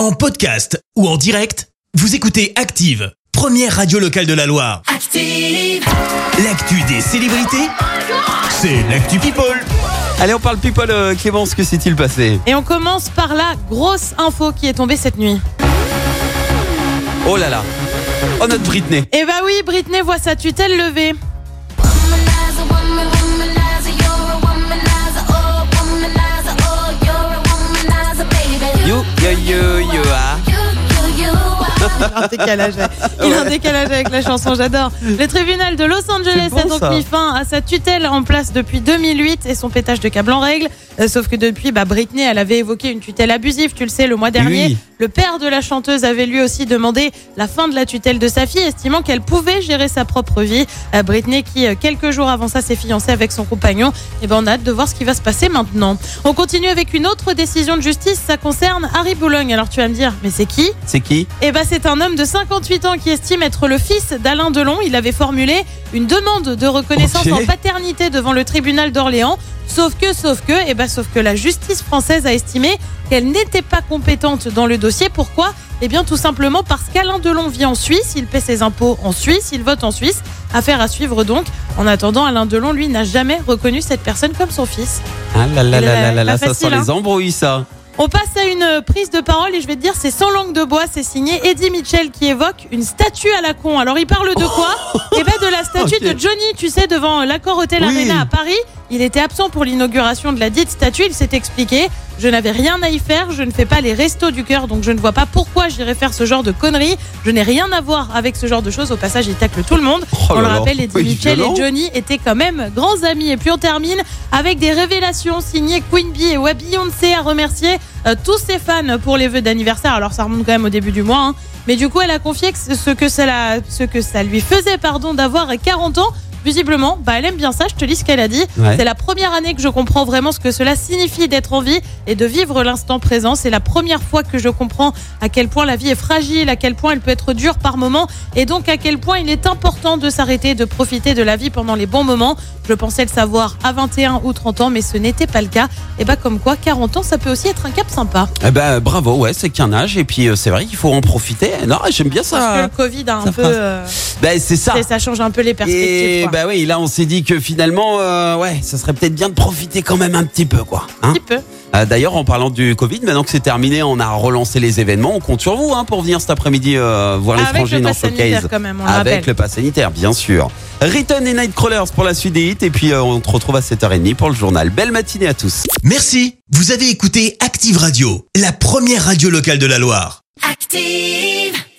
En podcast ou en direct, vous écoutez Active, première radio locale de la Loire. Active. L'actu des célébrités, c'est l'actu People. Allez, on parle people, euh, Clémence, que s'est-il passé Et on commence par la grosse info qui est tombée cette nuit. Oh là là Oh notre Britney Eh bah oui, Britney voit sa tutelle levée. Un décalage, il a un décalage avec la chanson, j'adore. Le tribunal de Los Angeles bon, a donc ça. mis fin à sa tutelle en place depuis 2008 et son pétage de câble en règle. Euh, sauf que depuis, bah, Britney, elle avait évoqué une tutelle abusive, tu le sais, le mois dernier. Oui. Le père de la chanteuse avait lui aussi demandé la fin de la tutelle de sa fille, estimant qu'elle pouvait gérer sa propre vie. Euh, Britney, qui euh, quelques jours avant ça s'est fiancée avec son compagnon, et ben on a hâte de voir ce qui va se passer maintenant. On continue avec une autre décision de justice, ça concerne Harry Boulogne. Alors tu vas me dire, mais c'est qui? C'est qui? Eh ben, c'est un homme de 58 ans qui estime être le fils d'Alain Delon. Il avait formulé une demande de reconnaissance en paternité devant le tribunal d'Orléans. Sauf que, sauf que, eh ben, sauf que la justice française a estimé qu'elle n'était pas compétente dans le dossier. Pourquoi? Eh bien, tout simplement parce qu'Alain Delon vit en Suisse, il paie ses impôts en Suisse, il vote en Suisse. Affaire à suivre donc. En attendant, Alain Delon, lui, n'a jamais reconnu cette personne comme son fils. Ah là là là là là là, ça sent hein. les embrouilles, ça On passe à une prise de parole et je vais te dire, c'est sans langue de bois, c'est signé Eddie Mitchell qui évoque une statue à la con. Alors il parle de quoi? Eh ben de la statue de Johnny, tu sais, devant l'accord Hotel Oui. Arena à Paris. Il était absent pour l'inauguration de la dite statue, il s'est expliqué. Je n'avais rien à y faire, je ne fais pas les restos du cœur, donc je ne vois pas pourquoi j'irais faire ce genre de conneries. Je n'ai rien à voir avec ce genre de choses. Au passage, il tacle tout le monde. Oh On le rappelle, Eddie Mitchell et Johnny étaient quand même grands amis. Et puis on termine avec des révélations signées Queen Bee et ouais, Beyoncé a remercié euh, tous ses fans pour les vœux d'anniversaire. Alors ça remonte quand même au début du mois. hein. Mais du coup, elle a confié que ce que ça, ce que ça lui faisait pardon, d'avoir 40 ans. Visiblement, bah, elle aime bien ça, je te lis ce qu'elle a dit. Ouais. C'est la première année que je comprends vraiment ce que cela signifie d'être en vie et de vivre l'instant présent. C'est la première fois que je comprends à quel point la vie est fragile, à quel point elle peut être dure par moments et donc à quel point il est important de s'arrêter, de profiter de la vie pendant les bons moments. Je pensais le savoir à 21 ou 30 ans, mais ce n'était pas le cas. Et bah comme quoi, 40 ans, ça peut aussi être un cap sympa. Eh ben bravo, ouais, c'est qu'un âge, et puis euh, c'est vrai qu'il faut en profiter. Non, j'aime bien Parce que ça le Covid a un ça peu, euh, Ben c'est ça ça change un peu les perspectives. Et quoi. bah oui, là on s'est dit que finalement, euh, ouais, ça serait peut-être bien de profiter quand même un petit peu, quoi. Hein un petit peu. Euh, D'ailleurs, en parlant du Covid, maintenant que c'est terminé, on a relancé les événements. On compte sur vous hein, pour venir cet après-midi euh, voir les Avec le frangines en pass sanitaire showcase. quand même, on Avec rappelle. le pass sanitaire, bien sûr. Return et Nightcrawlers pour la suite des hits. Et puis, euh, on te retrouve à 7h30 pour le journal. Belle matinée à tous. Merci, vous avez écouté Active Radio, la première radio locale de la Loire. Active.